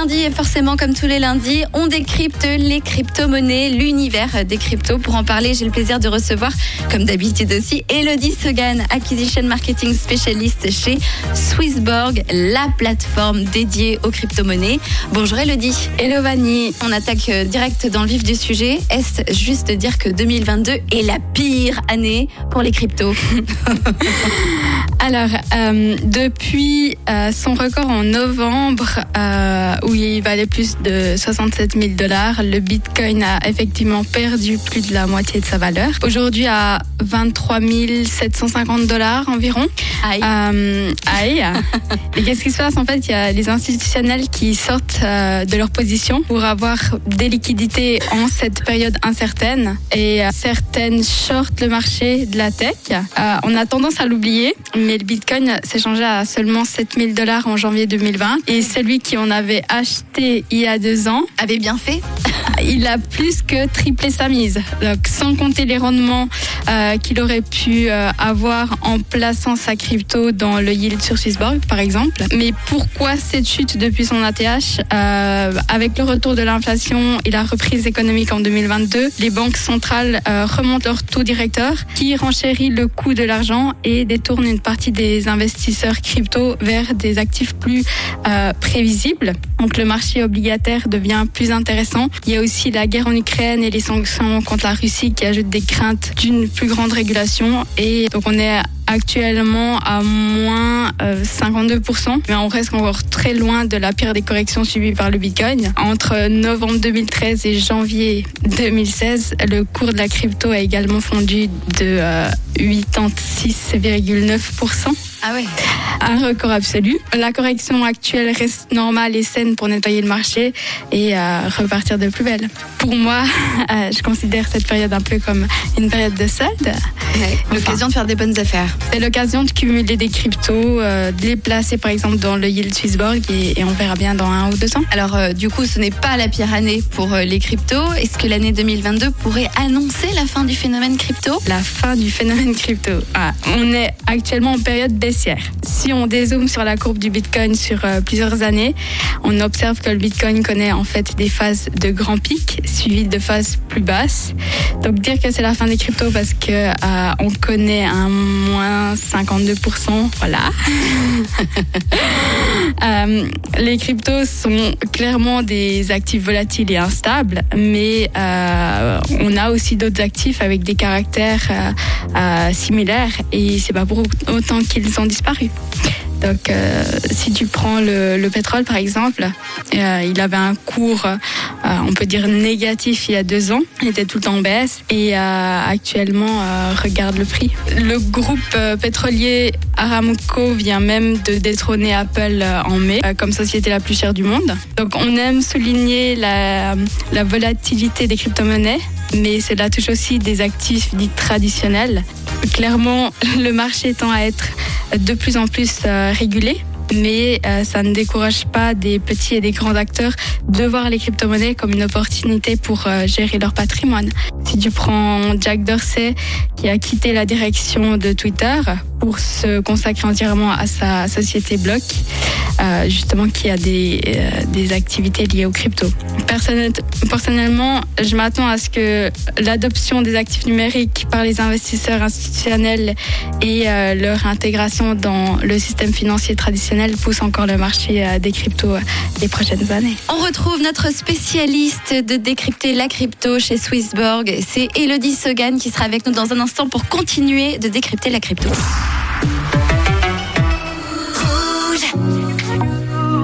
lundi et forcément comme tous les lundis, on décrypte les crypto-monnaies, l'univers des cryptos. Pour en parler, j'ai le plaisir de recevoir, comme d'habitude aussi, Elodie Sogan, Acquisition Marketing Specialist chez Swissborg, la plateforme dédiée aux crypto-monnaies. Bonjour Elodie. Hello Vanny. On attaque euh, direct dans le vif du sujet. Est-ce juste dire que 2022 est la pire année pour les cryptos? Alors, euh, depuis euh, son record en novembre, euh, où il valait plus de 67 000 dollars, le Bitcoin a effectivement perdu plus de la moitié de sa valeur. Aujourd'hui, à 23 750 dollars environ. Aïe. Euh, aïe. Et qu'est-ce qui se passe? En fait, il y a les institutionnels qui sortent euh, de leur position pour avoir des liquidités en cette période incertaine. Et euh, certaines shortent le marché de la tech. On a tendance à l'oublier, mais le Bitcoin s'est changé à seulement 7000 dollars en janvier 2020. Et celui qui en avait acheté il y a deux ans, Avait bien fait il a plus que triplé sa mise. Donc, sans compter les rendements euh, qu'il aurait pu euh, avoir en plaçant sa crypto dans le yield sur Swissborg, par exemple. Mais pourquoi cette chute depuis son ATH Euh, Avec le retour de l'inflation et la reprise économique en 2022, les banques centrales remontent leur taux directeur qui renchérit le coût de l'argent et détourne une partie des investisseurs crypto vers des actifs plus prévisibles. Donc le marché obligataire devient plus intéressant. Il y a aussi la guerre en Ukraine et les sanctions contre la Russie qui ajoutent des craintes d'une plus grande régulation. Et donc on est actuellement à moins euh, 52%, mais on reste encore très loin de la pire des corrections subies par le Bitcoin. Entre novembre 2013 et janvier 2016, le cours de la crypto a également fondu de euh, 86,9%. Ah ouais. Un record absolu. La correction actuelle reste normale et saine pour nettoyer le marché et euh, repartir de plus belle. Pour moi, euh, je considère cette période un peu comme une période de solde. L'occasion de faire des bonnes affaires. C'est l'occasion de cumuler des cryptos, euh, de les placer par exemple dans le yield Swissborg et, et on verra bien dans un ou deux ans. Alors euh, du coup, ce n'est pas la pire année pour euh, les cryptos. Est-ce que l'année 2022 pourrait annoncer la fin du phénomène crypto? La fin du phénomène crypto. Ah, on est actuellement en période baissière. Si on dézoome sur la courbe du Bitcoin sur euh, plusieurs années, on observe que le Bitcoin connaît en fait des phases de grands pics suivies de phases plus basses. Donc dire que c'est la fin des cryptos parce que euh, on connaît un moins 52%, voilà. Euh, les cryptos sont clairement des actifs volatiles et instables, mais euh, on a aussi d'autres actifs avec des caractères euh, similaires et c'est pas pour autant qu'ils ont disparu. Donc, euh, si tu prends le, le pétrole, par exemple, euh, il avait un cours, euh, on peut dire négatif il y a deux ans. Il était tout le temps en baisse. Et actuellement, regarde le prix. Le groupe pétrolier Aramco vient même de détrôner Apple en mai comme société la plus chère du monde. Donc, on aime souligner la, la volatilité des crypto-monnaies, mais cela touche aussi des actifs dits traditionnels. Clairement, le marché tend à être de plus en plus euh, régulé. Mais euh, ça ne décourage pas des petits et des grands acteurs de voir les crypto-monnaies comme une opportunité pour euh, gérer leur patrimoine. Si tu prends Jack Dorsey, qui a quitté la direction de Twitter pour se consacrer entièrement à sa société Block, euh, justement qui a des, euh, des activités liées aux cryptos. Personnellement, je m'attends à ce que l'adoption des actifs numériques par les investisseurs institutionnels et euh, leur intégration dans le système financier traditionnel pousse encore le marché euh, des cryptos les prochaines années. On retrouve notre spécialiste de décrypter la crypto chez Swissborg. C'est Elodie Sogan qui sera avec nous dans un instant pour continuer de décrypter la crypto. Rouge.